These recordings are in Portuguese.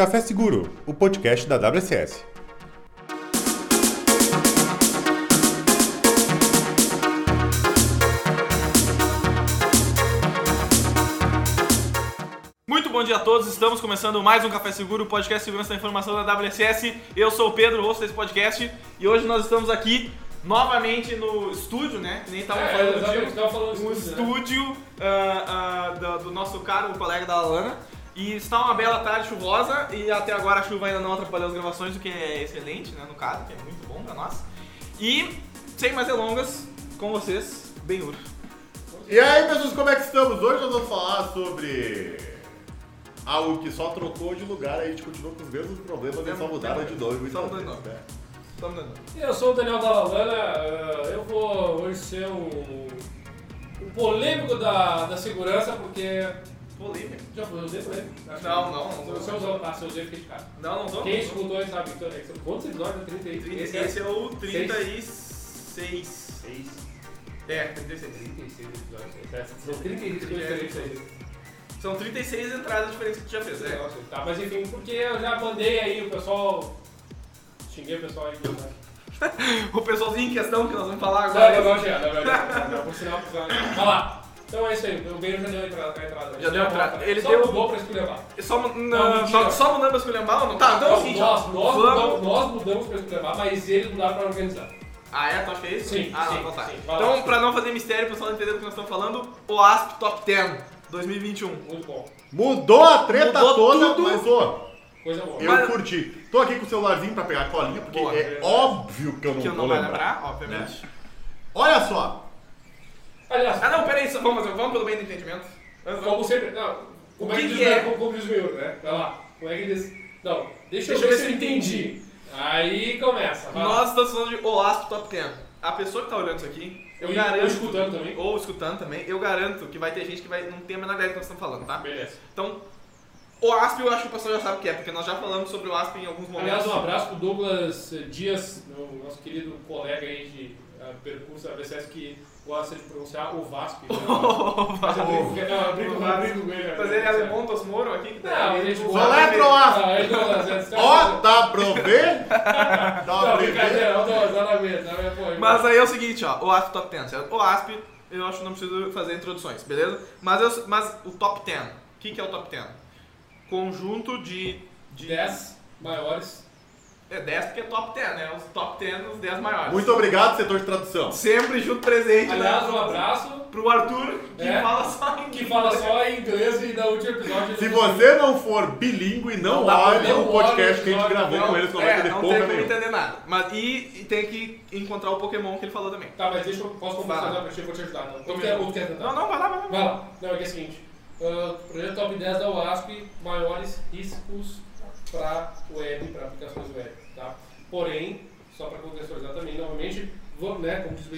Café Seguro, o podcast da WSS. Muito bom dia a todos, estamos começando mais um Café Seguro, o podcast Segurança da Informação da WSS. Eu sou o Pedro, host desse podcast, e hoje nós estamos aqui novamente no estúdio, né? Que nem estavam É, falando do falando um estúdio, né? estúdio ah, ah, do, do nosso caro colega da Alana. E está uma bela tarde chuvosa e até agora a chuva ainda não atrapalhou as gravações, o que é excelente, né? No caso, que é muito bom pra nós. E, sem mais delongas, com vocês, Benhur. E aí, pessoas, como é que estamos? Hoje nós vamos falar sobre algo que só trocou de lugar, aí a gente continua com os mesmos problemas e só mudaram de nome. Só mudou de nome. Eu sou o Daniel Dalalana, eh, eu vou hoje ser o, o polêmico da, da segurança, porque. Polêmica. Já foi, eu usei Não, não, não. Você usou, ah, você de cara. Não, não tô. Quem escutou sabe. É Quantos episódios? 30 aí? Esse, esse é o 36. 6. É, 36. 36 episódios. É, São 36 coisas diferentes. São 36 entradas diferentes que tu já fez, né? aí. Tá, mas enfim, porque eu já mandei aí o pessoal. Xinguei o pessoal aí. Né? O pessoalzinho em questão que nós vamos falar Não, agora. não, não, já, não, não, não, por sinal, por sinal. Vai lá. Então é isso aí, o Beiro já deu a entrada. A entrada. Já deu a entrada. Ele Só deu- mudou pra esculhambar. Só, Não, só, só mudando pra esculhambar ou não? Tá, então o Nós, nós, mudamos, nós mudamos pra esculhambar, mas eles mudaram pra organizar. Ah, é? Tu acha que é isso? Sim, Ah, sim, não, então tá. sim. Então, lá. pra não fazer mistério, o pessoal entender do que nós estamos falando, o ASP Top 10 2021. Muito bom. Mudou a treta Mudou toda, tudo. mas ô, Coisa boa. eu Mas- curti. Tô aqui com o celularzinho pra pegar a colinha, porque Boa. é óbvio que eu não Que eu vou não vai lembrar. lembrar, obviamente. Olha só, Aliás, Ah, não, peraí, só vamos, fazer- vamos pelo bem do entendimento. Vamos- como sempre. Não, como O é que que que diz, é? né? Como, como diz o né? Vai lá. Como é que diz? Não, deixa, eu ver se eu entendi. Aí começa. Vai lá. Nós estamos falando de o ASP Top 10. A pessoa que tá olhando isso aqui, eu E- garanto. ou escutando também. Ou escutando também, eu garanto que vai ter gente que vai, não tem a menor ideia do que nós estamos falando, tá? Beleza. Então, o ASP eu acho que o pessoal já sabe o que é, porque nós já falamos sobre o ASP em alguns momentos. Aliás, um abraço pro Douglas Dias, meu- nosso querido colega aí de ah, percurso da BCS que gosta de pronunciar o Vasco. Mas eu brinco, não, eu brinco, eu brinco com ele. Mas ele é alemão, Tosmoro aqui? que Não, a gente o- Soletro o- ASP. Tá- ó, dá pra ver? Dá pra ver? brincadeira, não, pô, Mas aí é o seguinte, ó, o ASP Top 10, certo? O ASP, eu acho que não preciso fazer introduções, beleza? Mas, eu- mas o Top 10, o que, que é o Top 10? Conjunto de... de 10 maiores. É 10 porque é Top 10, né? Os Top 10, os 10 maiores. Muito obrigado, setor de tradução. Sempre junto presente, Aliás, né? um abraço Pro Arthur, que É. fala só em que fala só em inglês e no último episódio. Se você não for bilíngue, não, Não olhe o não podcast que a gente gravou com eles, não vai entender não porra tem como nenhuma. entender nada. Mas, e, e tem que encontrar o Pokémon que ele falou também. Tá, mas deixa eu. Posso conversar pra ti, eu vou te ajudar. Não. Não, não, vai lá, vai lá. Vai lá. Não, é que é o seguinte. Ah, projeto Top 10 da UASP, maiores riscos para web, para aplicações web, tá? Porém, só para contextualizar também, novamente, vou, né, como diz o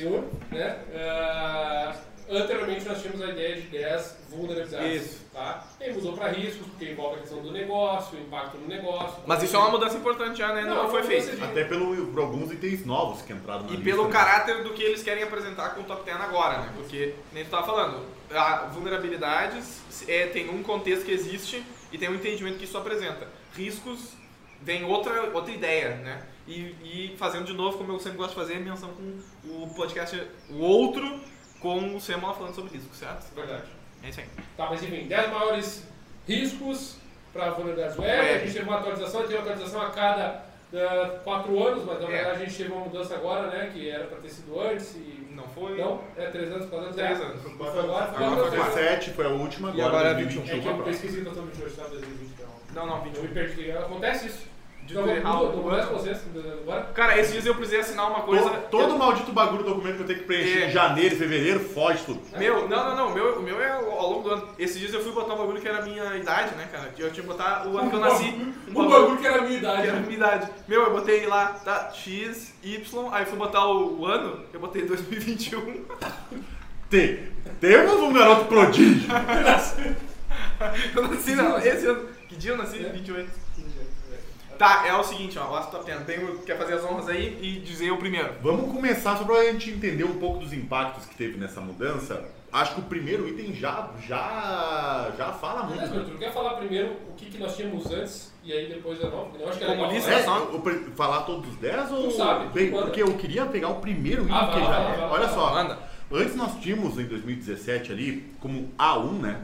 né, ah, anteriormente nós tínhamos a ideia de 10 vulnerabilidades, Isso. tá? E aí mudou para riscos, porque envolve a questão do negócio, o impacto no negócio. Mas isso é uma mudança importante já, né? Não, Não, foi feito. de- Até pelo, por alguns itens novos que entraram na E lista, pelo né? caráter do que eles querem apresentar com o Top 10 agora, né? Porque, nem tu tava falando, a vulnerabilidades é, tem um contexto que existe e tem um entendimento que isso apresenta. Riscos vem outra, outra ideia, né? E, e fazendo de novo, como eu sempre gosto de fazer, menção com o podcast, o outro, com o Semana falando sobre riscos, certo? Verdade. É isso aí. Tá, mas enfim, 10 maiores riscos para vulnerabilidades web. Web. A gente teve uma atualização, teve uma atualização a cada 4 anos, mas na É. verdade a gente teve uma mudança agora, né? Que era para ter sido antes e. Não foi? Não, é 3 anos, 4 anos. Três é. anos. Foi agora, foi Agora agora. foi 7, foi a última, E agora, agora é 2021 É que a eu pesquisei que eu estou 28, tá? 2020, não. Não, não, Eu 21. me perdi. Acontece isso. De Não, errar o agora? Cara, esses dias eu precisei assinar uma coisa. Todo, todo maldito bagulho do documento que eu tenho que preencher É. em janeiro, fevereiro, foge tudo. Meu, não, não, não, o meu, o meu é ao longo do ano. Esses dias eu fui botar um bagulho que era a minha idade, né, cara? Eu tinha que botar o ano que eu nasci. Um bagulho que era a minha que idade. era a minha idade. Meu, eu botei lá, tá, X, Y, aí fui botar o, o ano, eu botei 2021. Te, temos um garoto prodígio. Eu nasci, não, esse ano. Que dia eu nasci? 28. Tá, é o seguinte, ó, o Astro Top 10. Tenho, quer fazer as honras aí e dizer o primeiro. Vamos começar só pra gente entender um pouco dos impactos que teve nessa mudança. acho que o primeiro item já, já, já fala muito. Meu, tu quer falar primeiro o que, que nós tínhamos antes e aí depois eu não? Eu acho que é legal Comunista, falar. É, só- falar todos os 10 ou. Tu sabe, Bem, manda. porque eu queria pegar o primeiro item Ah, que lá, já lá, é. lá, Olha vai só. Manda. Antes nós tínhamos em 2017 ali, como A1, né?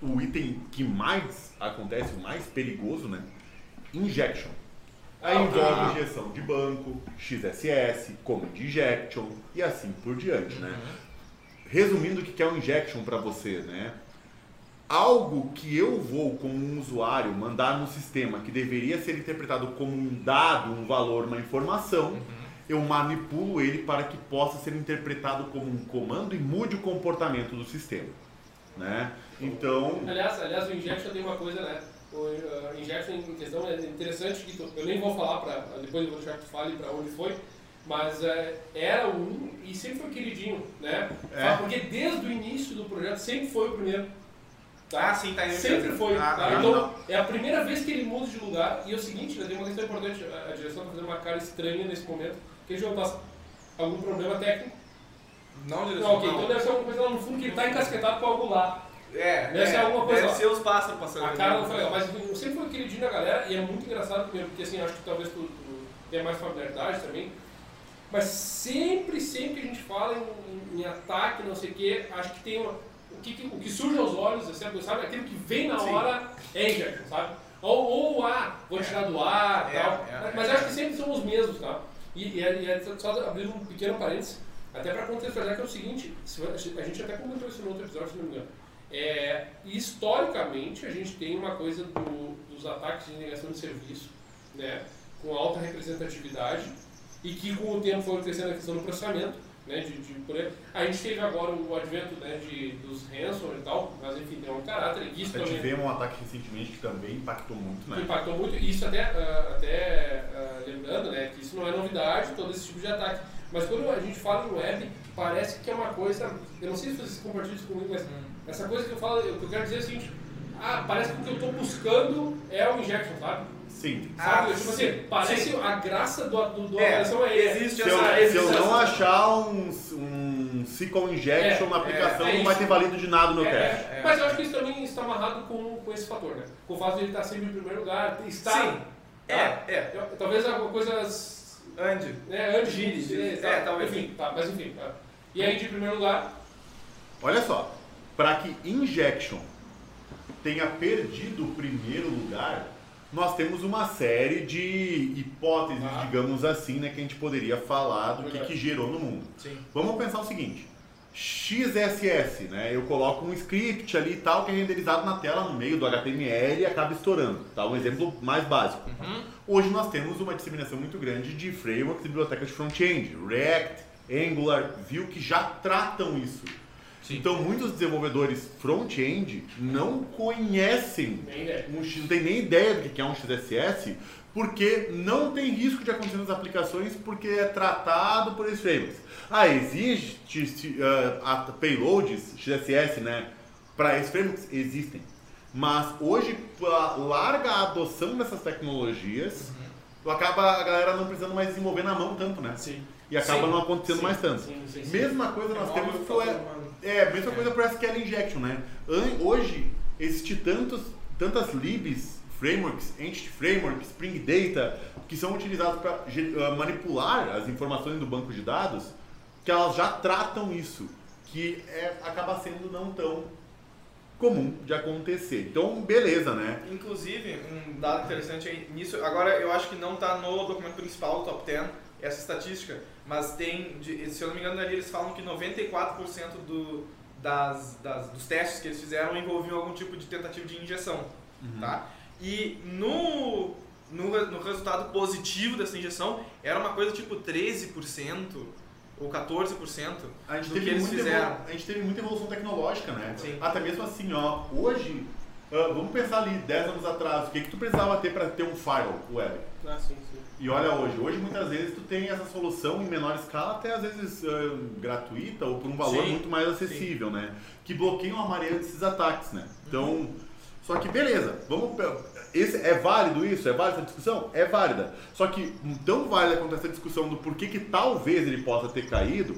O item que mais acontece, o mais perigoso, né? Injection. Aí Ah, envolve ah. injeção de banco, XSS, Command Injection e assim por diante, né? Resumindo, o que é um injection para você, né? Algo que eu vou, como um usuário, mandar no sistema que deveria ser interpretado como um dado, um valor, uma informação, eu manipulo ele para que possa ser interpretado como um comando e mude o comportamento do sistema, né? Então, Aliás, aliás, o Injection tem uma coisa, né? O Injection em questão é interessante, que tu- eu nem vou falar, pra, depois eu vou deixar que tu fale para onde foi, mas é, era um e sempre foi queridinho, né? É. Porque desde o início do projeto sempre foi o primeiro. Ah, sim, tá aí. Sempre foi. Ah, tá? então, não. é a primeira vez que ele muda de lugar. E é o seguinte, né, tem uma questão importante. A, a direção está fazendo uma cara estranha nesse momento. Que a gente não passa algum problema técnico. Não, direção, Não, ok, não. então deve ser alguma coisa lá no fundo que ele está encasquetado com algo lá. É, Deve ser alguma coisa Deve ser os pássaros passando. A cara não foi legal, mas eu sempre foi queridinho da galera e é muito engraçado primeiro, porque assim, acho que talvez tu, tu tenha mais familiaridade também. Mas sempre, sempre que a gente fala em, em- ataque, não sei o quê, acho que tem uma, o, que, que- o que surge aos olhos, é sempre, sabe? Aquilo que vem na Sim. hora é injection, sabe? Ou, ou ah, vou tirar do ar É, tal. é, mas é. acho que sempre são os mesmos, tá? E, e, é- e é só abrindo um pequeno parênteses, até para contextualizar que é o seguinte, se- a gente até comentou isso no outro episódio, se não me engano. É, historicamente, a gente tem uma coisa do- dos ataques de negação de serviço, né, com alta representatividade, e que com o tempo foi crescendo a questão do processamento. Né, de, de- a gente teve agora o advento né, de, dos ransomware e tal, mas enfim, tem um caráter. Isso a gente também vê um ataque recentemente que também impactou muito, né? impactou muito. E isso até, ah, até ah, lembrando né, que isso não é novidade, todo esse tipo de ataque. Mas quando a gente fala em web, parece que é uma coisa. Eu não sei se vocês compartilham isso comigo, mas essa coisa que eu falo, o que eu quero dizer é o seguinte: ah, parece que o que eu estou buscando é o injection, sabe? Sim. Sabe? Ah, tipo sim. assim, parece a graça do, do, do É, operação é existe Se eu, essa- se existe eu não essa- achar um, um SQL injection É, na aplicação, é, é não vai ter valido de nada no meu É, teste. é, Mas eu acho que isso também está amarrado com, com esse fator, né? Com o fato de ele estar sempre em primeiro lugar, estar. Sim. É, tá? é. Eu- Talvez alguma coisa Andy. né, antes Gire, de gire. tá? É, talvez. Enfim, tá, mas enfim. Tá. E aí, de primeiro lugar, Olha só, para que injection tenha perdido o primeiro lugar, nós temos uma série de hipóteses, Ah. digamos assim, né, que a gente poderia falar do que, que gerou no mundo. Sim. Vamos pensar o seguinte: XSS, né? Eu coloco um script ali e tal que é renderizado na tela no meio do HTML e acaba estourando. Tá? Um exemplo mais básico. Uhum. Hoje nós temos uma disseminação muito grande de frameworks e bibliotecas de front-end, React, Angular, Vue, que já tratam isso. Sim. Então muitos desenvolvedores front-end não conhecem, nem ideia. um X- não tem nem ideia do que é um XSS, porque não tem risco de acontecer nas aplicações porque é tratado por esses frameworks. Ah, existe se- a- payloads XSS, né? Para esses frameworks existem. Mas hoje, pela larga adoção dessas tecnologias, acaba a galera não precisando mais desenvolver na mão tanto, né? Sim. E acaba Sim. não acontecendo Sim. mais tanto. Sim, sim, sim. Mesma coisa nós É temos pro, que é, mesma coisa pro SQL Injection, né? Hoje existe tantos, tantas libs, frameworks, Entity Framework, Spring Data, que são utilizados para manipular as informações do banco de dados, que elas já tratam isso, que é, acaba sendo não tão comum de acontecer. Então, beleza, né? Inclusive, um dado interessante aí nisso, agora eu acho que não está no documento principal do Top 10, essa estatística, mas tem, de- se eu não me engano, ali eles falam que 94% do, das, das- dos testes que eles fizeram envolviam algum tipo de tentativa de injeção, tá? E no, no, no resultado positivo dessa injeção, era uma coisa tipo 13% ou 14% A gente, do que eles fizeram. a gente teve muita evolução tecnológica, né? Sim. Até mesmo assim, ó, hoje, ah, vamos pensar ali, 10 anos atrás, o que, que tu precisava ter para ter um firewall web? Ah, sim, sim. E olha hoje, hoje muitas vezes tu tem essa solução em menor escala, até às vezes ah, gratuita ou por um valor Sim, muito mais acessível, né? Que bloqueiam a maioria desses ataques, né? Então, só que beleza, vamos. Esse, é válido isso? É válida essa discussão? É válida. Só que tão válida quanto essa discussão do porquê que talvez ele possa ter caído,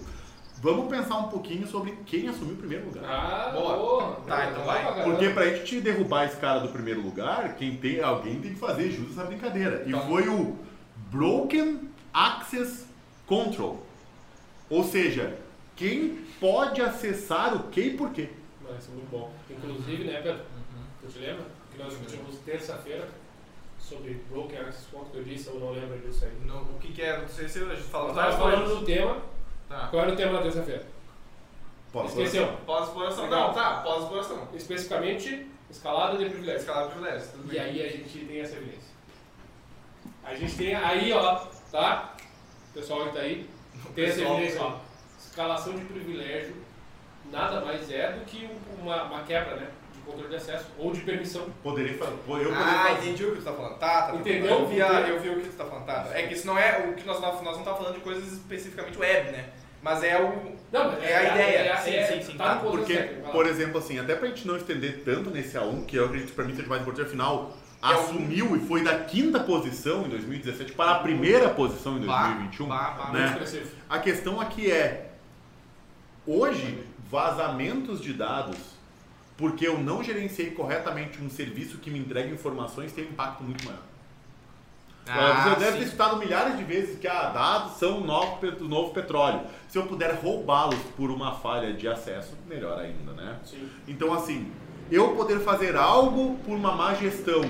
Vamos pensar um pouquinho sobre quem assumiu o primeiro lugar. Ah, Boa. boa. Tá, então vai. Porque pra gente derrubar esse cara do primeiro lugar, quem tem, alguém tem que fazer jus essa brincadeira. E Então. foi o Broken Access Control. Ou seja, quem pode acessar o que e por quê. Mas isso é muito bom. Inclusive, né, Pedro? Tu te lembra? Que nós discutimos terça-feira sobre Broken Access Control, que eu disse, eu não lembro disso aí. No- o que que é? Não sei se a gente falou Nós estávamos falando do tema. Tá. Qual era o tema da terça-feira? Esqueceu. Pós-exploração. Não, tá, pós-exploração. Especificamente, escalada de privilégios. Escalada de privilégios, tudo E bem. aí a gente tem essa evidência. A gente tem aí, ó, tá? O pessoal que tá aí, tem essa pessoal evidência, ó. Escalação de privilégio nada mais é do que um- uma, uma quebra, né? Controle de acesso ou de permissão. Poderia fazer. Eu poderia Ah, fazer. entendi o que tu tá falando. Tá, tá. tá. Entendeu? Eu vi, a- eu vi o que tu tá falando. Tá, tá. É que isso não é o que nós, nós não estamos falando de coisas especificamente web, né? Mas é o. Não, mas É a ideia. É, Sim, é, sim, sim, Tá tá. Porque, por exemplo, assim, até pra gente não estender tanto nesse A1, que eu acredito que pra mim seja mais importante, afinal, É assumiu e foi da quinta posição em 2017 para a primeira posição em Bah, 2021. bah, bah, né? Muito expressivo. A questão aqui é, hoje, vazamentos de dados, porque eu não gerenciei corretamente um serviço que me entrega informações, tem um impacto muito maior. Ah, Você deve sim. ter escutado milhares de vezes que ah, dados são o novo, novo petróleo. Se eu puder roubá-los por uma falha de acesso, melhor ainda, né? Sim. Então, assim, eu poder fazer algo por uma má gestão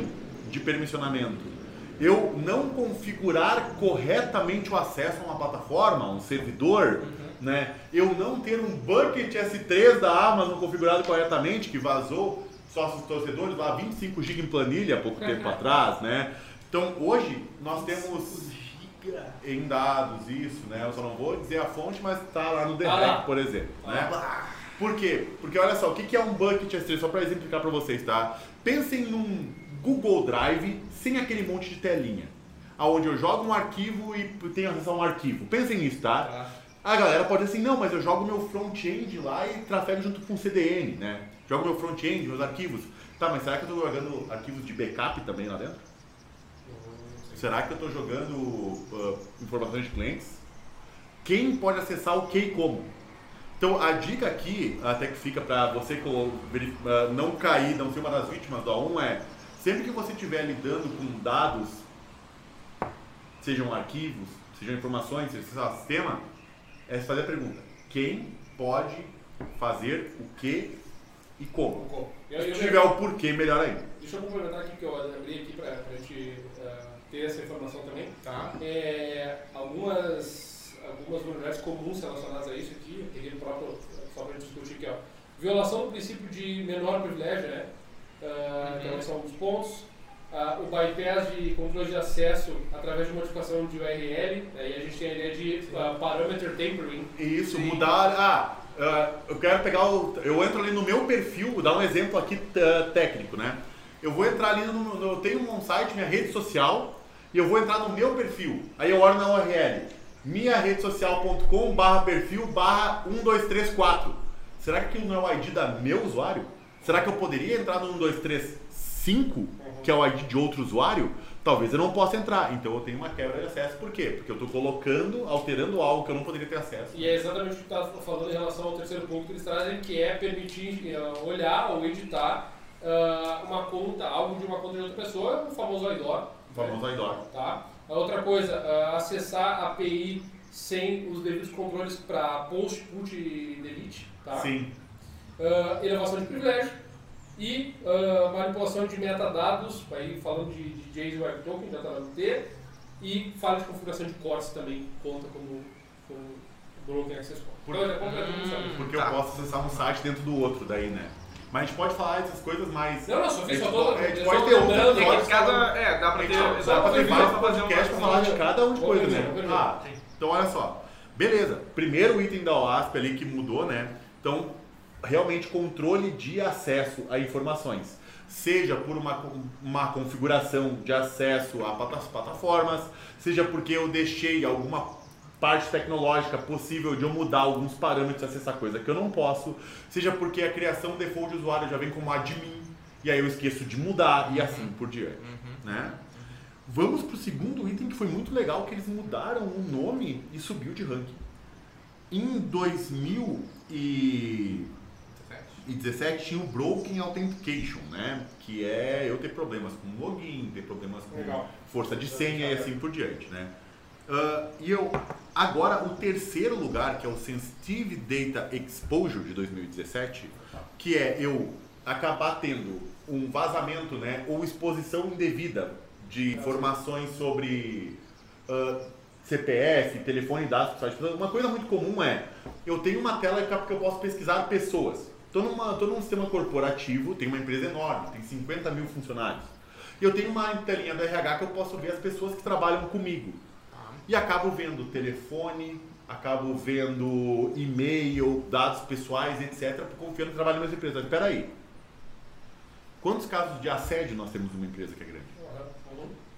de permissionamento, eu não configurar corretamente o acesso a uma plataforma, a um servidor, né? Eu não ter um bucket S3 da Amazon configurado corretamente, que vazou sócios torcedores lá 25 GB em planilha há pouco tempo atrás, né? Então, hoje, nós temos em dados isso, né? Eu só não vou dizer a fonte, mas tá lá no The Tá. Hack, por exemplo, né? Por quê? Porque olha só, o que que é um bucket S3? Só para exemplificar para vocês, tá? Pensem num Google Drive sem aquele monte de telinha. Aonde eu jogo um arquivo e tenho acesso a um arquivo. Pensem nisso, tá? A galera pode dizer assim, não, mas eu jogo meu front-end lá e trafego junto com o CDN, né? Jogo meu front-end, meus arquivos. Tá, mas será que eu estou jogando arquivos de backup também lá dentro? Será que eu estou jogando ah, informações de clientes? Quem pode acessar o que e como? Então a dica aqui, até que fica para você ah, não cair, não ser uma das vítimas do A1 é sempre que você estiver lidando com dados, sejam arquivos, sejam informações, seja sistema, é fazer a pergunta: quem pode fazer o que e como? Eu, Se eu, tiver o porquê, melhor ainda. Deixa eu complementar aqui que eu abri aqui pra, pra gente eh, ter essa informação também. Tá. É, algumas, algumas vulnerabilidades comuns relacionadas a isso aqui, eu no próprio, só para discutir aqui, ó. Violação do princípio de menor privilégio, né? Ah, Uhum. Então, são os pontos. Ah, o bypass de controle de acesso através de modificação de URL, aí a gente tem a ideia de ah, parameter tampering. Isso, Sim. mudar. Ah, ah, eu quero pegar o. Eu entro ali no meu perfil, vou dar um exemplo aqui ah, técnico, né? Eu vou entrar ali no, no- Eu tenho um site, minha rede social, e eu vou entrar no meu perfil. Aí eu olho na URL. Minha rede social.com barra perfil barra 1234. Será que aquilo não é o ID da meu usuário? Será que eu poderia entrar no 1235, que é o ID de outro usuário? Talvez eu não possa entrar. Então eu tenho uma quebra de acesso. Por quê? Porque eu estou colocando, alterando algo que eu não poderia ter acesso. E é exatamente o que está falando em relação ao terceiro ponto que eles trazem, que é permitir eh, olhar ou editar ah, uma conta, algo de uma conta de outra pessoa, o famoso IDOR. O famoso IDOR. Tá? A outra coisa, ah, acessar a API sem os devidos controles para post, put e delete. Tá? Sim. Ah, elevação de privilégio e ah, manipulação de metadados, aí falando de, de JSON Web Token, já está no T, e falha de configuração de cores também conta como, como Broken Access Point. Por- Então, é completamente Hum. Porque Tá. eu posso acessar um site dentro do outro daí, né? Mas a gente pode falar essas coisas mais. Não, não, só fiz, só tô... pode- a gente pode ter É que cada. É, dá pra ter. Dá pra ter exatamente, mais pra falar de cada um de coisa, né? Ah, Sim. então olha só. Beleza. Primeiro item da OASP ali que mudou, né? Então, realmente controle de acesso a informações. Seja por uma, uma configuração de acesso a plata- plataformas, seja porque eu deixei alguma parte tecnológica possível de eu mudar alguns parâmetros acessar coisa que eu não posso, seja porque a criação default de usuário já vem como admin e aí eu esqueço de mudar e assim por diante, né? Vamos pro segundo item que foi muito legal que eles mudaram o nome e subiu de ranking. em 2017 tinha o Broken Authentication, né? Que é eu ter problemas com login, ter problemas com Legal. força de senha e assim por diante, né? Ah, e eu agora o terceiro lugar, que é o Sensitive Data Exposure de 2017, que é eu acabar tendo um vazamento, né, ou exposição indevida de informações sobre ah, CPF, telefone dados. Uma coisa muito comum é, eu tenho uma tela que eu posso pesquisar pessoas. Estou numa, tô num sistema corporativo, tem uma empresa enorme, tem 50 mil funcionários. E eu tenho uma telinha do RH que eu posso ver as pessoas que trabalham comigo. E acabo vendo telefone, acabo vendo e-mail, dados pessoais, etc., confiando que trabalho na mesma empresa. Mas peraí, quantos casos de assédio nós temos numa empresa que é grande?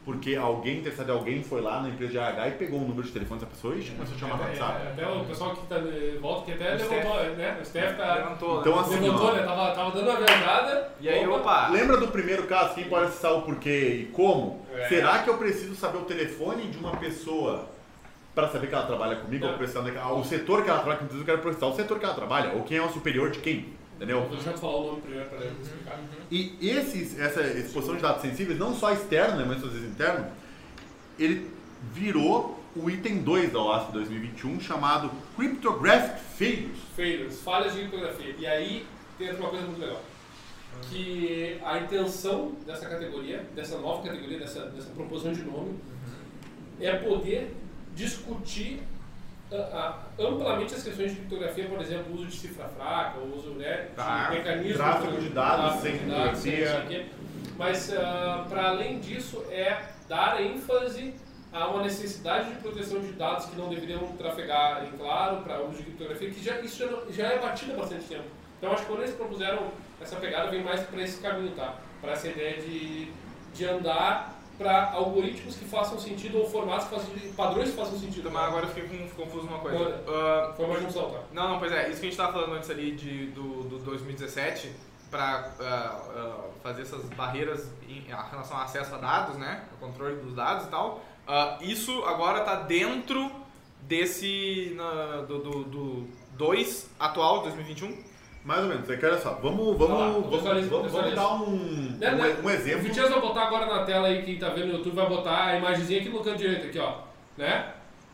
Porque alguém, interessado em alguém, foi lá na empresa de RH e pegou o número de telefone dessa pessoa e começou a chamar no É, WhatsApp. Até o pessoal que tá, eh, volta que até O levantou, né? O Steph tá, Levantou, Então, né? assim, levantou, né? Tava, tava dando uma verdade. E aí, opa! Lembra do primeiro caso? Quem pode acessar o porquê e como? É. Será que eu preciso saber o telefone de uma pessoa para saber que ela trabalha comigo? Não. Ou o setor que ela trabalha comigo, eu quero precisar o setor que ela trabalha, ou quem é o superior de quem? Entendeu? Vou deixar tu falar o nome primeiro ele explicar. E esses, essa exposição de dados sensíveis, não só externo, né, mas às vezes interno, ele virou o item 2 da OASP 2021, chamado Cryptographic Failures. Failures, falhas de criptografia. E aí tem uma coisa muito legal. Que a intenção dessa categoria, dessa nova categoria, dessa, dessa proposição de nome, é poder discutir amplamente as questões de criptografia, por exemplo, uso de cifra fraca, uso né, Tá. de mecanismos... Tráfego de dados sem sem criptografia. não sei o quê. Mas, para além disso, é dar ênfase a uma necessidade de proteção de dados que não deveriam trafegar em claro para uso de criptografia, que já, isso já, não- já é batido há bastante tempo. Então, acho que quando eles propuseram essa pegada, vem mais para esse caminho, tá? Para essa ideia de, de andar para algoritmos que façam sentido ou formatos que façam sentido, padrões que façam sentido. Mas agora eu fiquei confuso numa coisa. Ah, Foi uma junção, tá? Não, não, pois é, isso que a gente estava falando antes ali de, do, do 2017, para fazer essas barreiras em relação ao acesso a dados, né, o controle dos dados e tal, ah, isso agora está dentro desse, na- do, do, do 2 atual, 2021? Mais ou menos. É que olha só, vamos, lá, vamos, vamos, vamos, vamos dar um, Né, um, né? um O exemplo. Vitias vai botar agora na tela aí, quem tá vendo no YouTube vai botar a imagenzinha aqui no canto direito, aqui ó. Né?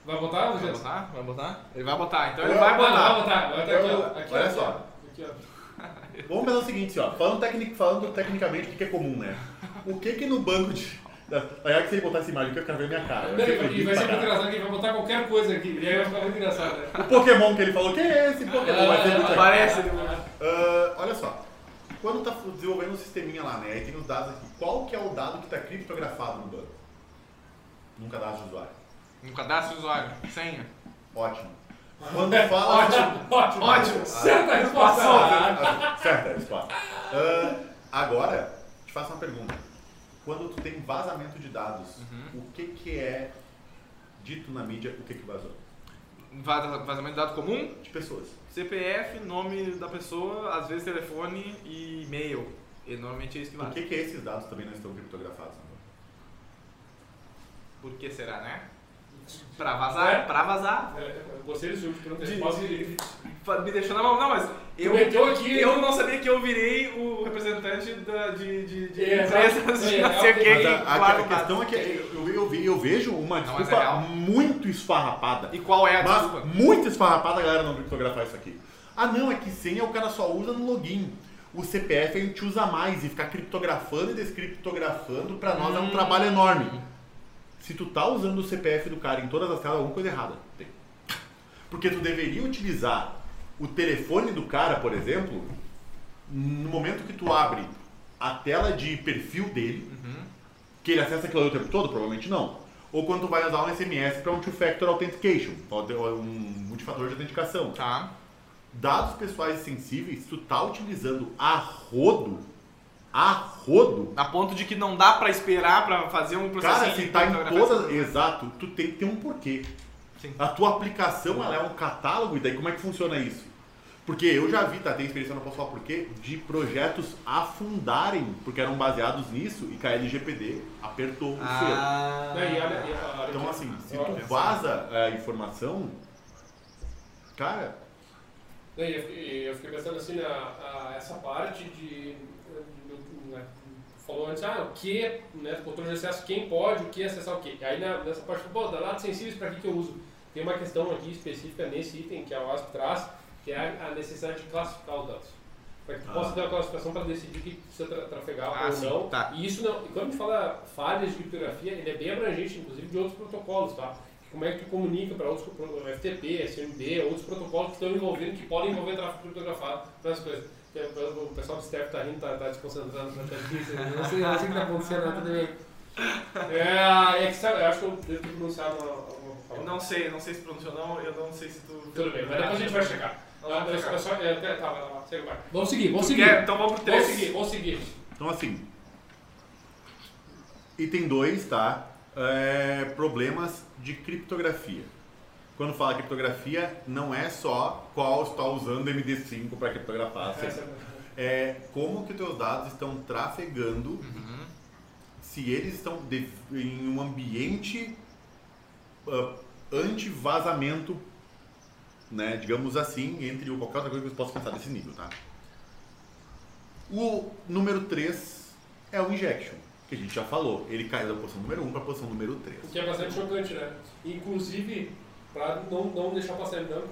Vai botar, Vai Vitias? botar? Vai botar? Ele vai botar, então ele vai Vai botar. Vai botar, vai botar aqui ó. Aqui, Olha ó, só. Aqui, ó. Vamos pensar o seguinte, ó. Falando, tecnic, falando tecnicamente o que que é comum, né? O que que no banco de... Na verdade, se ele botar essa imagem aqui, eu quero ver minha cara. Não, Vai ser e vai ser muito engraçado que ele vai botar qualquer coisa aqui. E aí vai ficar muito engraçado, né? O Pokémon que ele falou, que é esse Pokémon? Vai ser muito legal. Parece. Ah, olha só. Quando tá desenvolvendo um sisteminha lá, né? Aí tem os dados aqui. Qual que é o dado que está criptografado no banco? Num cadastro de usuário. Um cadastro de usuário, senha. Ótimo. Quando fala... Ótimo, ótimo. Ótimo. Certa resposta. Ah, certo, é a resposta. Ah, agora, te faço uma pergunta. Quando tu tem vazamento de dados, Uhum. o que que é dito na mídia, o que que vazou? Vaza- Vazamento de dado comum, De pessoas. CPF, nome da pessoa, às vezes telefone e e-mail. E normalmente é isso que Por vaza. que que esses dados também não estão criptografados? Por que será, né? Pra vazar, pra vazar. É, Gostei desse último, pergunta. De- Resposta Me deixou na mão. Não, mas eu, eu não sabia que eu virei o representante da, de, de, de É, empresas É, não sei o é, que. A, a- a questão é que eu, eu, vi- eu vejo uma Não, é desculpa real. muito esfarrapada. E qual é a Mas desculpa? muito esfarrapada a galera não criptografar isso aqui. Ah não, é que senha o cara só usa no login. O CPF a gente usa mais e ficar criptografando e descriptografando pra nós é um Hum. trabalho enorme. Se tu tá usando o CPF do cara em todas as telas, alguma coisa errada tem. Porque tu deveria utilizar o telefone do cara, por exemplo, no momento que tu abre a tela de perfil dele, Uhum. Que ele acessa aquilo o tempo todo? Provavelmente não. Ou quando tu vai usar um SMS para um two-factor authentication, um multifator de autenticação. Tá. Dados pessoais sensíveis, se tu tá utilizando a rodo, a rodo, A ponto de que não dá pra esperar pra fazer um processo cara, se tá em todas, exato, tu tem que ter um porquê. Sim. A tua aplicação, ela é um catálogo, e daí como é que funciona isso? Porque eu já vi, tá, tem experiência, não posso falar porquê, de projetos afundarem, porque eram baseados nisso, e que a LGPD apertou o selo. Ah. Né, e e Então, assim, se tu vaza a informação, Cara, Daí eu fiquei, eu fiquei pensando assim, na, a- essa parte de. né, falou antes, ah, o que, né, controle de acesso, quem pode, o que acessar o que. Aí na- nessa parte, pô, dados sensíveis, para que, que eu uso? Tem uma questão aqui específica nesse item que a OASP traz, que é a necessidade de classificar os dados. Para que tu Ah. possa ter uma classificação para decidir que precisa tra trafegar Ah, ou sim, não. tá. E isso não. E quando a gente fala falhas de criptografia, ele é bem abrangente, inclusive de outros protocolos, tá? Como é que tu comunica para outros FTP, SMB, outros protocolos que estão envolvendo, que podem envolver tráfego criptografado para coisas. É- O pessoal do staff tá rindo, tá, tá desconcentrando na notícia. Eu não sei, eu não sei o que tá acontecendo, tudo bem. É, é que sabe, eu acho que eu devo ter pronunciado uma, uma Eu palavra. não sei, não sei se pronunciou ou não, eu não sei se tu. Tudo bem, mas depois a gente vai checar. Não, vamos só- é, tá, tá, tá, segue vai. Vamos seguir, vamos seguir. quer? Então vamos pro Vamos 3. seguir, vamos seguir. então assim. Item 2, tá? É, problemas de criptografia. Quando fala criptografia, não é só qual está usando MD5 para criptografar. assim. Essa- É como que os teus dados estão trafegando, se eles estão de- em um ambiente ah, anti-vazamento, né, digamos assim, entre qualquer outra coisa que você possa pensar desse nível, tá? O número 3 é o injection, que a gente já falou. Ele caiu da posição número 1 para a posição número 3. O que é bastante chocante, né? Inclusive, para não, não deixar passar em branco,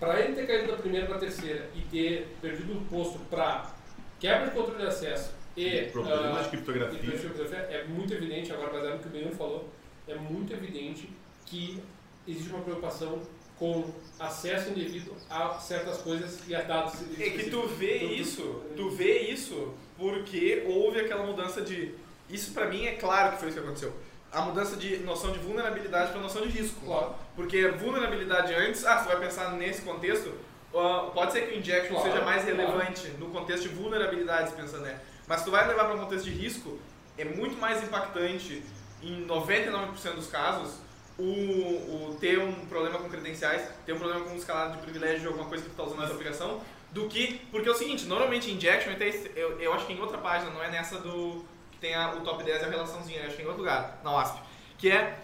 para ele ter caído da primeira para a terceira e ter perdido o posto para quebra de controle de acesso e Problemas ah, de criptografia. problemas de criptografia, é muito evidente, agora baseado no que o Benhur falou, é muito evidente que existe uma preocupação com acesso indevido a certas coisas e a dados É que tu vê Então, tu- isso, tu vê isso porque houve aquela mudança de. Isso pra mim é claro que foi isso que aconteceu. A mudança de noção de vulnerabilidade para noção de risco. Claro. Porque vulnerabilidade antes, ah, você vai pensar nesse contexto, ah, pode ser que o injection Claro, seja mais claro. relevante no contexto de vulnerabilidades, pensando né. Mas tu vai levar para um contexto de risco, é muito mais impactante em 99% dos casos o, o ter um problema com credenciais, ter um problema com escalada de privilégio de alguma coisa que tu está usando nessa aplicação, do que. Porque é o seguinte, normalmente injection, esse- eu, eu acho que em outra página, não é nessa do. que tem a- o top 10 e a relaçãozinha, eu acho que em outro lugar, na WASP, que é.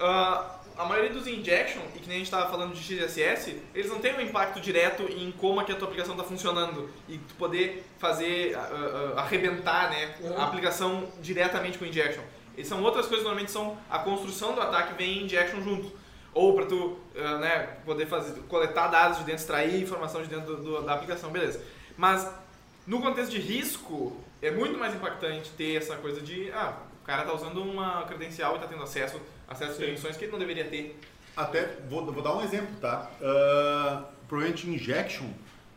ah, a maioria dos injection, e que nem a gente estava falando de XSS, eles não têm um impacto direto em como é que a tua aplicação está funcionando e tu poder fazer, ah, ah, arrebentar né, Uhum. a aplicação diretamente com injection. E são outras coisas, normalmente são a construção do ataque vem em injection junto. Ou para tu ah, né, poder fazer, coletar dados de dentro, extrair informação de dentro do- do- da aplicação, beleza. Mas no contexto de risco, é muito mais impactante ter essa coisa de, ah, o cara tá usando uma credencial e tá tendo acesso, acesso a permissões que ele não deveria ter. Até, vou, vou dar um exemplo, tá? Ah, provavelmente injection,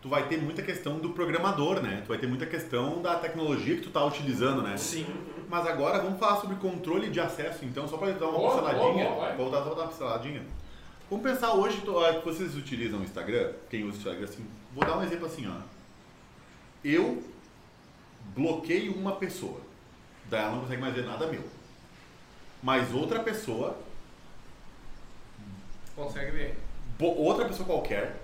tu vai ter muita questão do programador, né? Tu vai ter muita questão da tecnologia que tu tá utilizando, né? Sim. Mas agora vamos falar sobre controle de acesso, então, só para dar uma Boa, pinceladinha. boa, boa, vai. Voltar só dar uma pinceladinha. Vamos pensar hoje, to- ah, que vocês utilizam o Instagram, quem usa o Instagram assim, vou dar um exemplo assim, ó. Eu bloqueio uma pessoa, daí ela não consegue mais ver nada meu. Mas outra pessoa, Consegue ver. outra pessoa qualquer,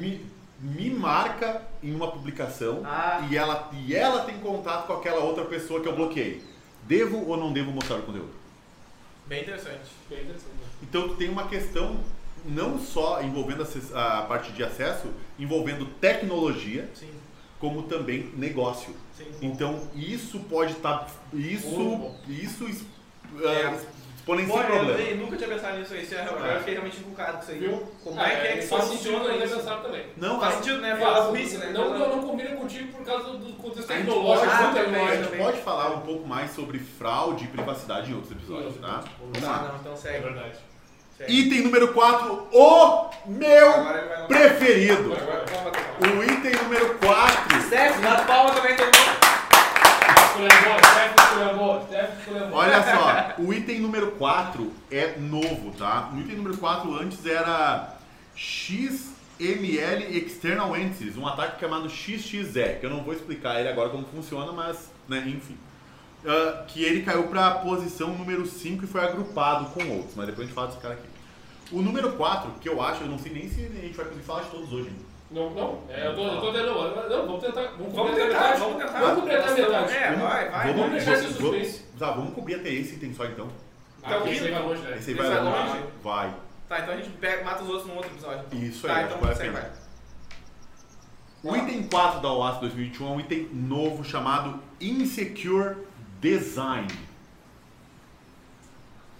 me, me marca em uma publicação Ah. e, ela, e ela tem contato com aquela outra pessoa que eu bloqueei. Devo ou não devo mostrar o conteúdo? Bem interessante. Bem interessante. Então tem uma questão não só envolvendo a parte de acesso, envolvendo tecnologia, Sim, como também negócio. sim. Então isso pode estar isso bom. isso es- É. exponencia Pô, o eu, problema. eu nunca tinha pensado nisso aí, isso é, eu É. fiquei realmente encucado com isso aí. Viu? Como é que é que faz sentido funciona isso? pensar também. Não, Faz sentido, né? Faz, burrice, né? Não, não, não combina contigo por causa do contexto A gente tecnológico. Ah, também, a gente pode falar um pouco mais sobre fraude e privacidade em outros episódios, tá? Ah, lá. não, então É segue. verdade. segue. Item número 4, o meu Agora preferido. Agora. O item número 4 Steph, dá palma também, todo mundo. Esculhambou, Steph esculhambou, Steph esculhambou. Olha só, o item número 4 é novo, tá? O item número 4 antes era XML External Entities, um ataque chamado XXE, que eu não vou explicar ele agora como funciona, mas, né, enfim. Ah, que ele caiu para a posição número 5 e foi agrupado com outros, mas depois a gente fala desse cara aqui. O número 4, que eu acho, eu não sei nem se a gente vai conseguir falar de todos hoje. hein? Não, não, é, eu tô, eu tô dando, não, não, vamos tentar, vamos Vamos tentar, metade. vamos tentar. Vamos completar Nós metade. É, vai, vai. Vamos deixar esse vamos- suspense. tá, vamos cobrir até esse item só então. Ah, esse aí vai longe, né? Esse aí Esse vai vai longe. longe? Vai. Tá, então a gente pega, mata os outros num outro episódio. Isso Tá, aí, então a segue, pena. vai. O item 4 da OAS 2021 é um item novo chamado Insecure Design.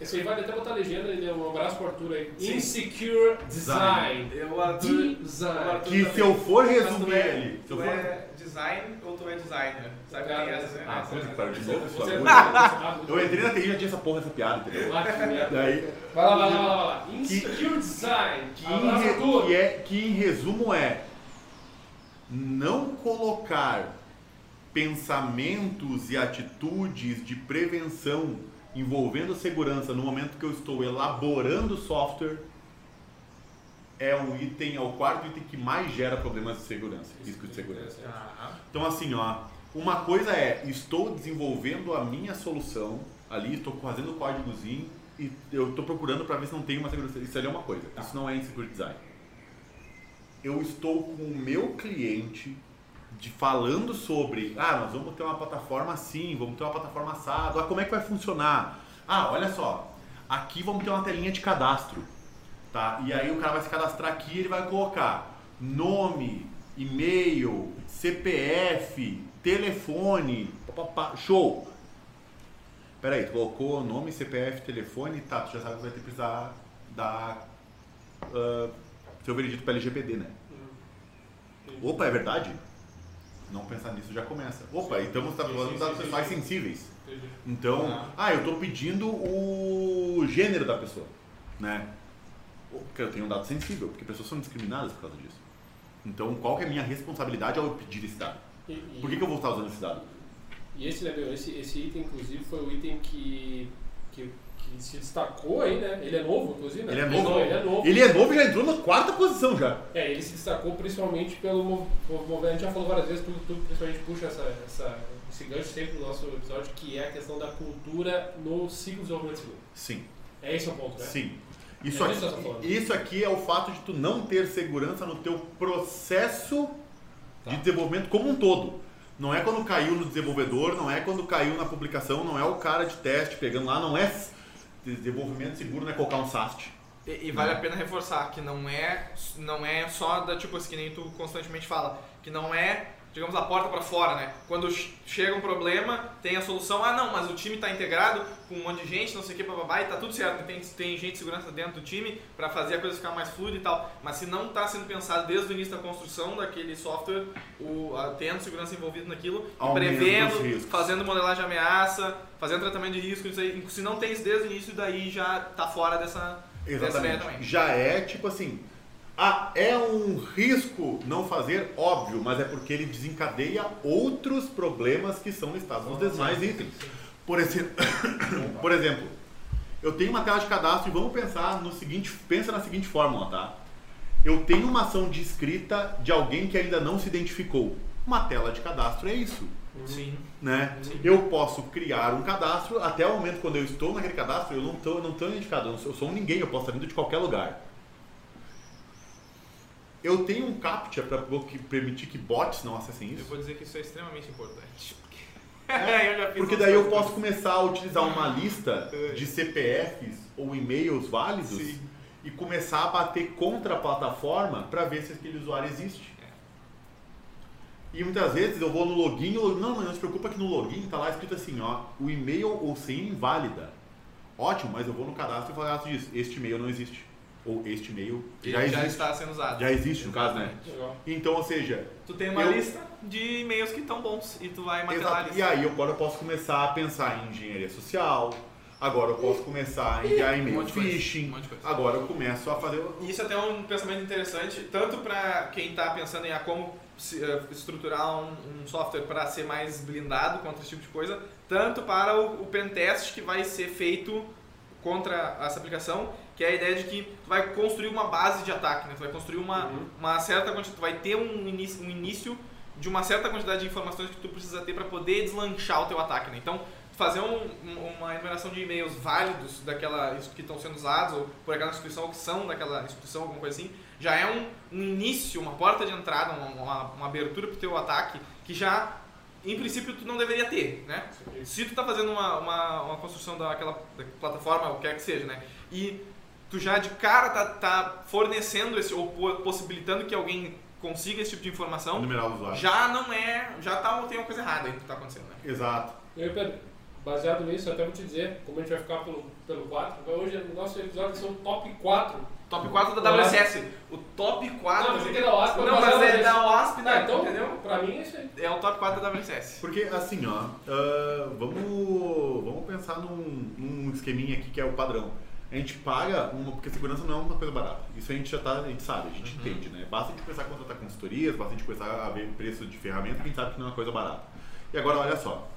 Esse aí vale até botar a legenda, ele é um abraço pro Arthur aí. Sim. Insecure Design. Eu, Arthur, Design. Que se eu for resumir é, ali, se eu tu for... é design ou tu é designer? Sabe que tem essa, né? Ah, coisa para de novo, você- sua Eu entrei na TI e já tinha essa porra, essa piada, entendeu? Que. Daí, Vai lá, vai lá, vai lá, vai lá. Insecure Design. que, em Arthur. que é, que em resumo é não colocar pensamentos e atitudes de prevenção envolvendo segurança no momento que eu estou elaborando software é o item, é o quarto item que mais gera problemas de segurança, risco de segurança. Então assim, ó, uma coisa é, estou desenvolvendo a minha solução ali, estou fazendo o códigozinho e eu estou procurando para ver se não tem uma segurança. Isso ali é uma coisa, isso não é insecure design. Eu estou com o meu cliente de, falando sobre, ah, nós vamos ter uma plataforma assim, vamos ter uma plataforma assado, ah, como é que vai funcionar? Ah, olha só, aqui vamos ter uma telinha de cadastro, tá? E aí o cara vai se cadastrar aqui e ele vai colocar nome, e-mail, CPF, telefone, papapá, show. Peraí, tu colocou nome, CPF, telefone, tá, tu já sabe que vai ter que precisar dar ah, seu veredito para LGPD, né? Opa, é verdade? Não pensar nisso já começa. Opa, então você está Sim, sim, dados sim, pessoais sim. sensíveis. Entendi. Então, Ah. ah, eu estou pedindo o gênero da pessoa, né? Porque eu tenho um dado sensível, porque pessoas são discriminadas por causa disso. Então, qual que é a minha responsabilidade ao eu pedir esse dado? E- e- Por que, que eu vou estar usando esse dado? E esse, esse, esse item, inclusive, foi o item que, que, se destacou aí, né? Ele é novo, inclusive, né? Ele é novo? Ele é novo. Ele é novo e já entrou na quarta posição já. É, ele se destacou principalmente pelo mov- mov- movimento. A gente já falou várias vezes, tu, tu principalmente puxa essa, essa, esse gancho sempre no nosso episódio, que é a questão da cultura no ciclo de desenvolvimento seguro. Sim, É esse o ponto, né? sim. Isso, É eu tô aqui, falando. isso aqui é o fato de tu não ter segurança no teu processo Tá. de desenvolvimento como um todo. Não é quando caiu no desenvolvedor, não é quando caiu na publicação, não é o cara de teste pegando lá, não é desenvolvimento seguro, não é colocar um SAST. E, e vale a pena reforçar que não é, não é só da tipo assim, que nem tu constantemente fala, que não é, digamos, a porta para fora, né? Quando ch- chega um problema, tem a solução, ah não, mas o time tá integrado com um monte de gente, não sei o que, bababá, e tá tudo certo, tem, tem gente de segurança dentro do time para fazer a coisa ficar mais fluida e tal. Mas se não tá sendo pensado desde o início da construção daquele software, o, a, tendo segurança envolvida naquilo, prevendo, fazendo modelagem de ameaça, fazendo tratamento de risco, isso aí, se não tem isso desde o início, daí já tá fora dessa, dessa ideia também. Exatamente. Já é tipo assim. Ah, é um risco não fazer, óbvio, mas é porque ele desencadeia outros problemas que são listados nos demais itens. Por exemplo, por exemplo, eu tenho uma tela de cadastro e vamos pensar no seguinte, pensa na seguinte fórmula, tá? Eu tenho uma ação de escrita de alguém que ainda não se identificou. Uma tela de cadastro é isso, Sim. né? Sim. Eu posso criar um cadastro, até o momento quando eu estou naquele cadastro, eu não estou não tô identificado, eu sou- um ninguém, eu posso estar vindo de qualquer lugar. Eu tenho um captcha para permitir que bots não acessem Eu isso. vou dizer que isso é extremamente importante. Eu já fiz Porque daí eu posso começar a utilizar uma lista de CPFs ou e-mails válidos Sim. e começar a bater contra a plataforma para ver se aquele usuário existe. E muitas vezes eu vou no login, o login- não, mas não se preocupa que no login tá lá escrito assim, ó, o e-mail ou senha inválida. Ótimo, mas eu vou no cadastro e falo ah, diz, este e-mail não existe. Ou este e-mail já já, está sendo usado. Já existe, no caso, né? Legal. Então, ou seja, Tu tem uma Eu- lista de e-mails que estão bons e tu vai martelar a lista. E aí agora eu posso começar a pensar em engenharia social, agora eu posso começar a enviar Um e-mail monte de coisa, phishing, um monte de coisa. agora eu começo a fazer... Isso é até um pensamento interessante, tanto para quem está pensando em ah, como se, eh, estruturar um, um software para ser mais blindado contra esse tipo de coisa, tanto para o, o pentest que vai ser feito contra essa aplicação, que é a ideia de que tu vai construir uma base de ataque, né? tu vai construir uma, Uhum. uma certa quantidade, tu vai ter um início, um início de uma certa quantidade de informações que tu precisa ter para poder deslanchar o teu ataque. Né? Então, fazer um- um- uma enumeração de e-mails válidos daquela que estão sendo usados ou por aquela instituição ou que são daquela instituição, alguma coisa assim, já é um, um início, uma porta de entrada, uma, uma, uma abertura para o teu ataque que já, em princípio, tu não deveria ter, né? Se tu tá fazendo uma, uma, uma construção daquela da plataforma, o que quer que seja, né? E tu já de cara tá, tá fornecendo esse, ou po- possibilitando que alguém consiga esse tipo de informação, já não é. Já tá, tem uma coisa errada aí que tá acontecendo, né? Exato. E aí, Pedro, baseado nisso, eu até vou te dizer como a gente vai ficar pelo, pelo 4. Hoje o nosso episódio vai ser o top 4. Top 4 da WSS. O top 4. Não, mas é da OASP, Não, mas é é da OASP, Ah, né? então, Entendeu? pra mim é isso aí. É o top 4 da WSS. Porque assim, ó, ah, vamos, vamos pensar num, num esqueminha aqui que é o padrão. A gente paga uma, porque segurança não é uma coisa barata. Isso a gente já tá, a gente sabe, a gente entende, né? Basta a gente começar a contratar consultorias, basta a gente começar a ver preço de ferramenta, que a gente sabe que não é uma coisa barata. E agora, olha só.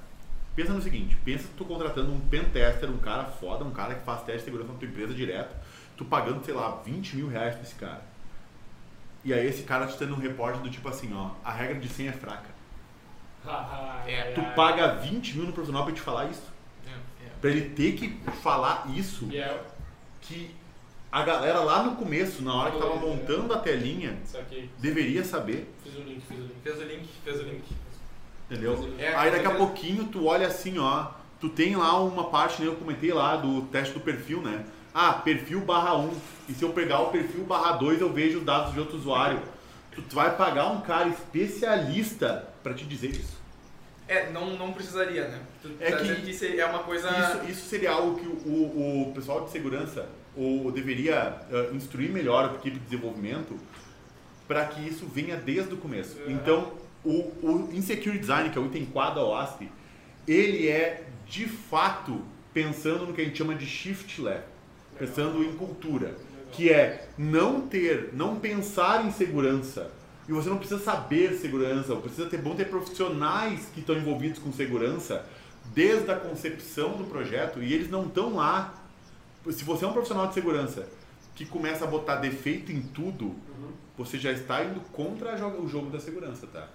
Pensa no seguinte, pensa que tu contratando um pen tester, um cara foda, um cara que faz teste de segurança na tua empresa direto, tu pagando, sei lá, 20 mil reais pra esse cara. E aí esse cara te dando um reporte do tipo assim, ó, a regra de senha é fraca. É, Tu paga 20 mil no profissional pra te falar isso. É, é. Pra ele ter que falar isso, E é que a galera lá no começo, na hora que tava montando a telinha, deveria saber, Fiz o link, fiz o link. Fez o link, fez o link. entendeu? É, Aí daqui a pouquinho tu olha assim, ó, tu tem lá uma parte, né, eu comentei lá do teste do perfil, né? Ah, perfil barra 1. E se eu pegar o perfil barra 2, eu vejo os dados de outro usuário. Tu tu vai pagar um cara especialista pra te dizer isso. É, não, não precisaria, né? Tu É tá que- é uma coisa. Isso, isso seria algo que o, o, o pessoal de segurança ou deveria eh, instruir melhor a equipe de desenvolvimento para que isso venha desde o começo. Uhum. Então, o, o Insecure Design, que é o item 4 da OASP, ele é de fato pensando no que a gente chama de shift left, pensando em cultura, que é não ter, não pensar em segurança. E você não precisa saber segurança, precisa ter bom ter profissionais que estão envolvidos com segurança desde a concepção do projeto e eles não estão lá. Se você é um profissional de segurança que começa a botar defeito em tudo, Uhum. você já está indo contra o jogo da segurança, tá?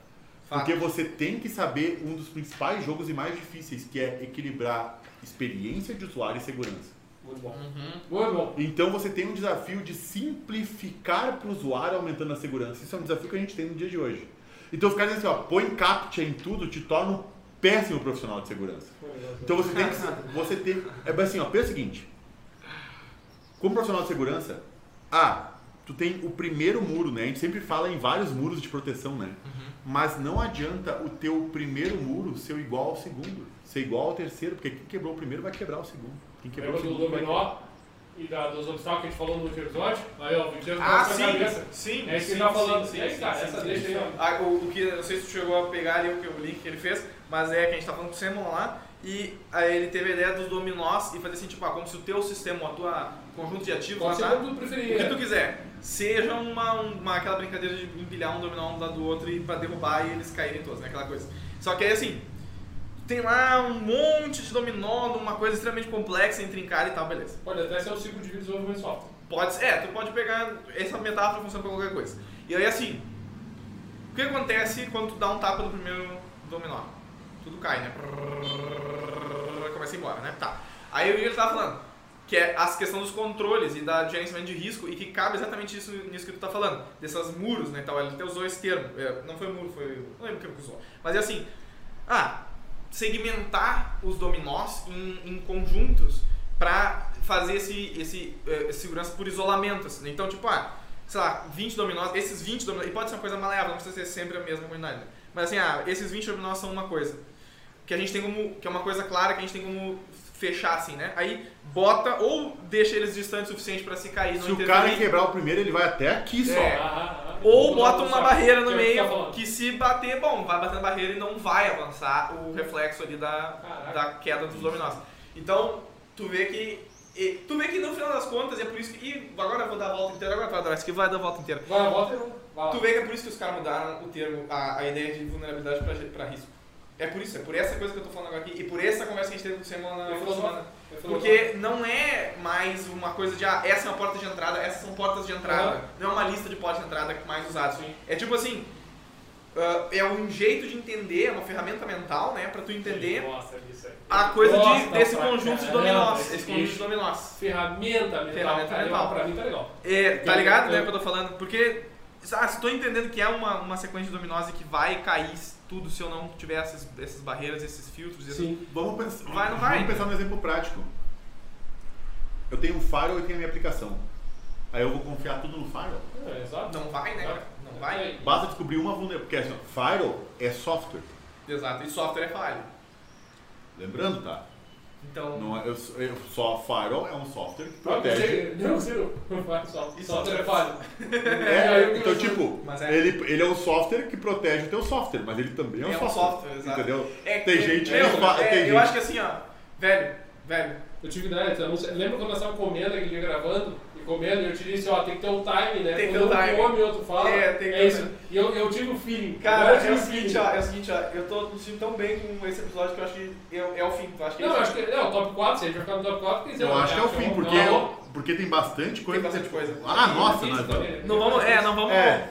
Fato. Porque você tem que saber um dos principais jogos e mais difíceis, que é equilibrar experiência de usuário e segurança. Muito bom. Uhum. Muito bom. Então você tem um desafio de simplificar para o usuário aumentando a segurança. Isso é um desafio que a gente tem no dia de hoje. Então ficar dizendo assim, ó, põe captcha em tudo, te torna um péssimo profissional de segurança. Então você tem que. Você tem. É bem assim, ó, pensa o seguinte. Como profissional de segurança, ah, tu tem o primeiro muro, né? A gente sempre fala em vários muros de proteção, né? Mas não adianta o teu primeiro muro ser igual ao segundo, ser igual ao terceiro, porque quem quebrou o primeiro vai quebrar o segundo. Quem quebrou Lembra o do vai dominó e da, dos obstáculos que a gente falou no último episódio? Aí, ó, o Vitinho Ah, tá sim, cabeça. sim, É isso que ele tá falando. sim, aí, sim, cara, sim, essa sim. deixa aí, ó. Ah, o, o que, não sei se tu chegou a pegar ali o, o link que ele fez, mas é que a gente tá falando com o Simon lá, e aí ele teve a ideia dos dominós e fazer assim, tipo, ah, como se o teu sistema, a tua conjunto de ativos, lá, tá? o que tu quiser, seja uma, uma, aquela brincadeira de empilhar um dominó um lado do outro e pra derrubar e eles caírem todos, né? Aquela coisa. Só que aí assim, tem lá um monte de dominó, uma coisa extremamente complexa, intrincada e tal, beleza. Pode até ser o ciclo de vida de desenvolvimento de software. Pode ser, é, tu pode pegar essa metáfora funciona pra qualquer coisa. E aí assim, o que acontece quando tu dá um tapa no primeiro dominó? Tudo cai, né? Começa a ir embora, né? Tá. Aí o que ele tava falando, que é a questão dos controles e da gerenciamento de risco e que cabe exatamente isso nisso que tu tá falando, desses muros, né, tal. Ele até usou esse termo, é, não foi muro, foi, não lembro o que ele usou. Mas é assim, ah, segmentar os dominós em, em conjuntos para fazer esse, esse eh, segurança por isolamento. Assim. Então, tipo, ah, sei lá, 20 dominós, esses 20 dominós, e pode ser uma coisa maleável, não precisa ser sempre a mesma quantidade. né? Mas assim, ah, esses 20 dominós são uma coisa. Que a gente tem como, que é uma coisa clara que a gente tem como fechar assim, né? Aí bota ou deixa eles distantes o suficiente para se cair, não Se o cara quebrar o primeiro, ele vai até aqui só. É. Ah, ah, ah. Ou bota uma um barreira no é meio que se bater, bom, vai bater na barreira e não vai avançar o reflexo ali da, Caraca. da queda dos dominós. Então, tu vê que. e- tu vê que no final das contas, é por isso que. E agora eu vou dar a volta inteira, agora tu vai dar, que vai dar a volta inteira. Vai, bota aí. Vai. Tu vê que é por isso que os caras mudaram o termo, a, a ideia de vulnerabilidade pra, pra risco. É por isso, é por essa coisa que eu tô falando agora aqui e por essa conversa que a gente teve com o Simon na É outra filosófico. semana. É. Porque não é mais uma coisa de, ah, essa é uma porta de entrada, essas são portas de entrada. Aham. Não é uma lista de portas de entrada mais usadas. Sim. É tipo assim, ah, é um jeito de entender, é uma ferramenta mental, né, pra tu entender Nossa, a coisa de, Gosta desse pra conjunto de dominós. esse Esse conjunto de dominós. Ferramenta mental. Ferramenta tá mental. Pra mim tá legal. É, tá ligado, né, eu- o que eu tô falando? Porque, ah, se tô entendendo que é uma, uma sequência de dominós e que vai cair tudo se eu não tiver essas, essas barreiras, esses filtros, esses... Sim. Vamos pensar, Vai, não vai? vamos pensar num exemplo prático. Eu tenho um firewall e tenho a minha aplicação. Aí eu vou confiar tudo no Firewall. É, exato. Não vai, né, cara? Não vai. Basta descobrir uma vulnerabilidade. Porque assim, Firewall é software. Exato. E software é falho. Lembrando, tá? Então. Não é, eu, eu, só Firewall é um software que protege. Não, você não faz só. E Só software é falho. É, então, tipo, é- ele, ele é um software que protege o teu software, mas ele também é um É um software. software, exato. entendeu? É, tem é- gente é, que fa- é, tem Eu gente- acho que assim, ó. Velho, velho. Eu tive ideia, sei- lembra quando nós estávamos comendo aquele dia gravando? Comendo, eu te disse, ó, tem que ter um time, né? Tem que ter um um time. come e outro fala. É, tem que é ter um isso. E eu, eu tive o feeling. Cara, é o seguinte, ó, é o seguinte, ó, eu tô me sentindo tão bem com esse episódio que eu acho que é, é o fim. Eu acho que Não, eu acho que não, top 4, se a gente vai ficar no top 4, quer dizer, Eu acho que é o fim, não, porque, não, porque tem bastante coisa. bastante coisa. Ah, nossa, né? Não vamos, é, não vamos. É.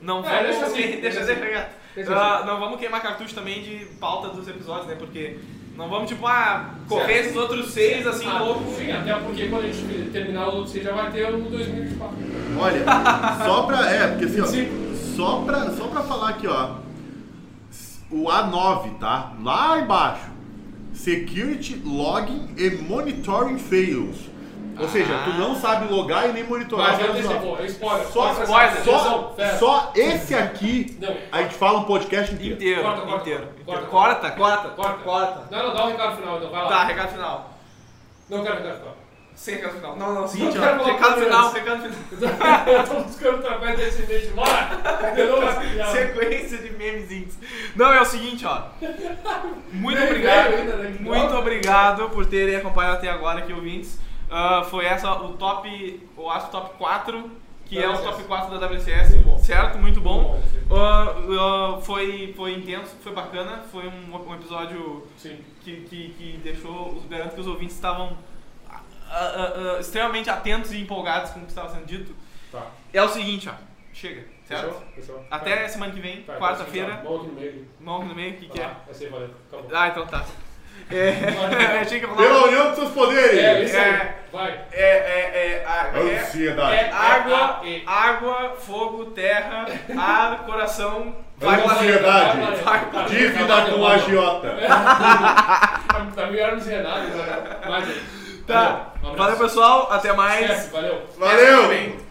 Não É, vamos. deixa assim, deixa assim, assim. Deixa Ah, assim. não vamos queimar cartucho também de pauta dos episódios, né? Porque não vamos, tipo, ah, correr Certo. esses outros seis assim Ah, louco. Sim, até porque quando a gente terminar o outro, você já vai ter o 2024. Olha, só pra. É, porque assim, ó. Só pra, só pra falar aqui, ó. O A9, tá? Lá embaixo. Security Logging e Monitoring Fails. Ou seja, tu não sabe logar e nem monitorar. Mas antecipou, é spoiler. Só, Corta spoiler, essa- só, só esse aqui Não. a gente fala um podcast inteiro. Inteiro, Corta, corta, inteiro. corta. Corta, corta, Corta. corta. Não, não, dá um recado final, então, vai lá. Tá, recado final. Não quero recado final. Sem recado final. Não, não, seguinte, Não quero Recado final, recado final. eu tô buscando através desse mês, bora! Sequência de memezinhos. Não, é o seguinte, ó. Muito obrigado. né? Muito obrigado por terem acompanhado até agora aqui, ouvintes. Ah, foi essa o top, o Astro Top 4, que é o WCS. top 4 da WCS, Muito certo? Muito bom. Ah, ah, foi, foi intenso, foi bacana, foi um, um episódio que, que, que deixou, os- garanto que os ouvintes estavam extremamente atentos e empolgados com o que estava sendo dito. Tá. É o seguinte, ó, chega, certo? Fechou? Fechou. Até semana que vem, Tá, quarta-feira, Mão aqui no meio. mão no meio, o que, que é? Tá, Essa aí, valeu. Acabou. Ah, então tá. É, achei que eu Pela falava. união dos seus poderes! É, isso aí. É. Vai. É, é, é, a- é, Ansiedade. é água, É, é, água, fogo, terra, ar, coração, vai Ansiedade. Vai planeta. Dívida com a agiota. Tá melhor nos Renato, né? Mas aí. Tá. Valeu. Um abraço. Valeu, pessoal. Até mais. Chefe, valeu. Valeu!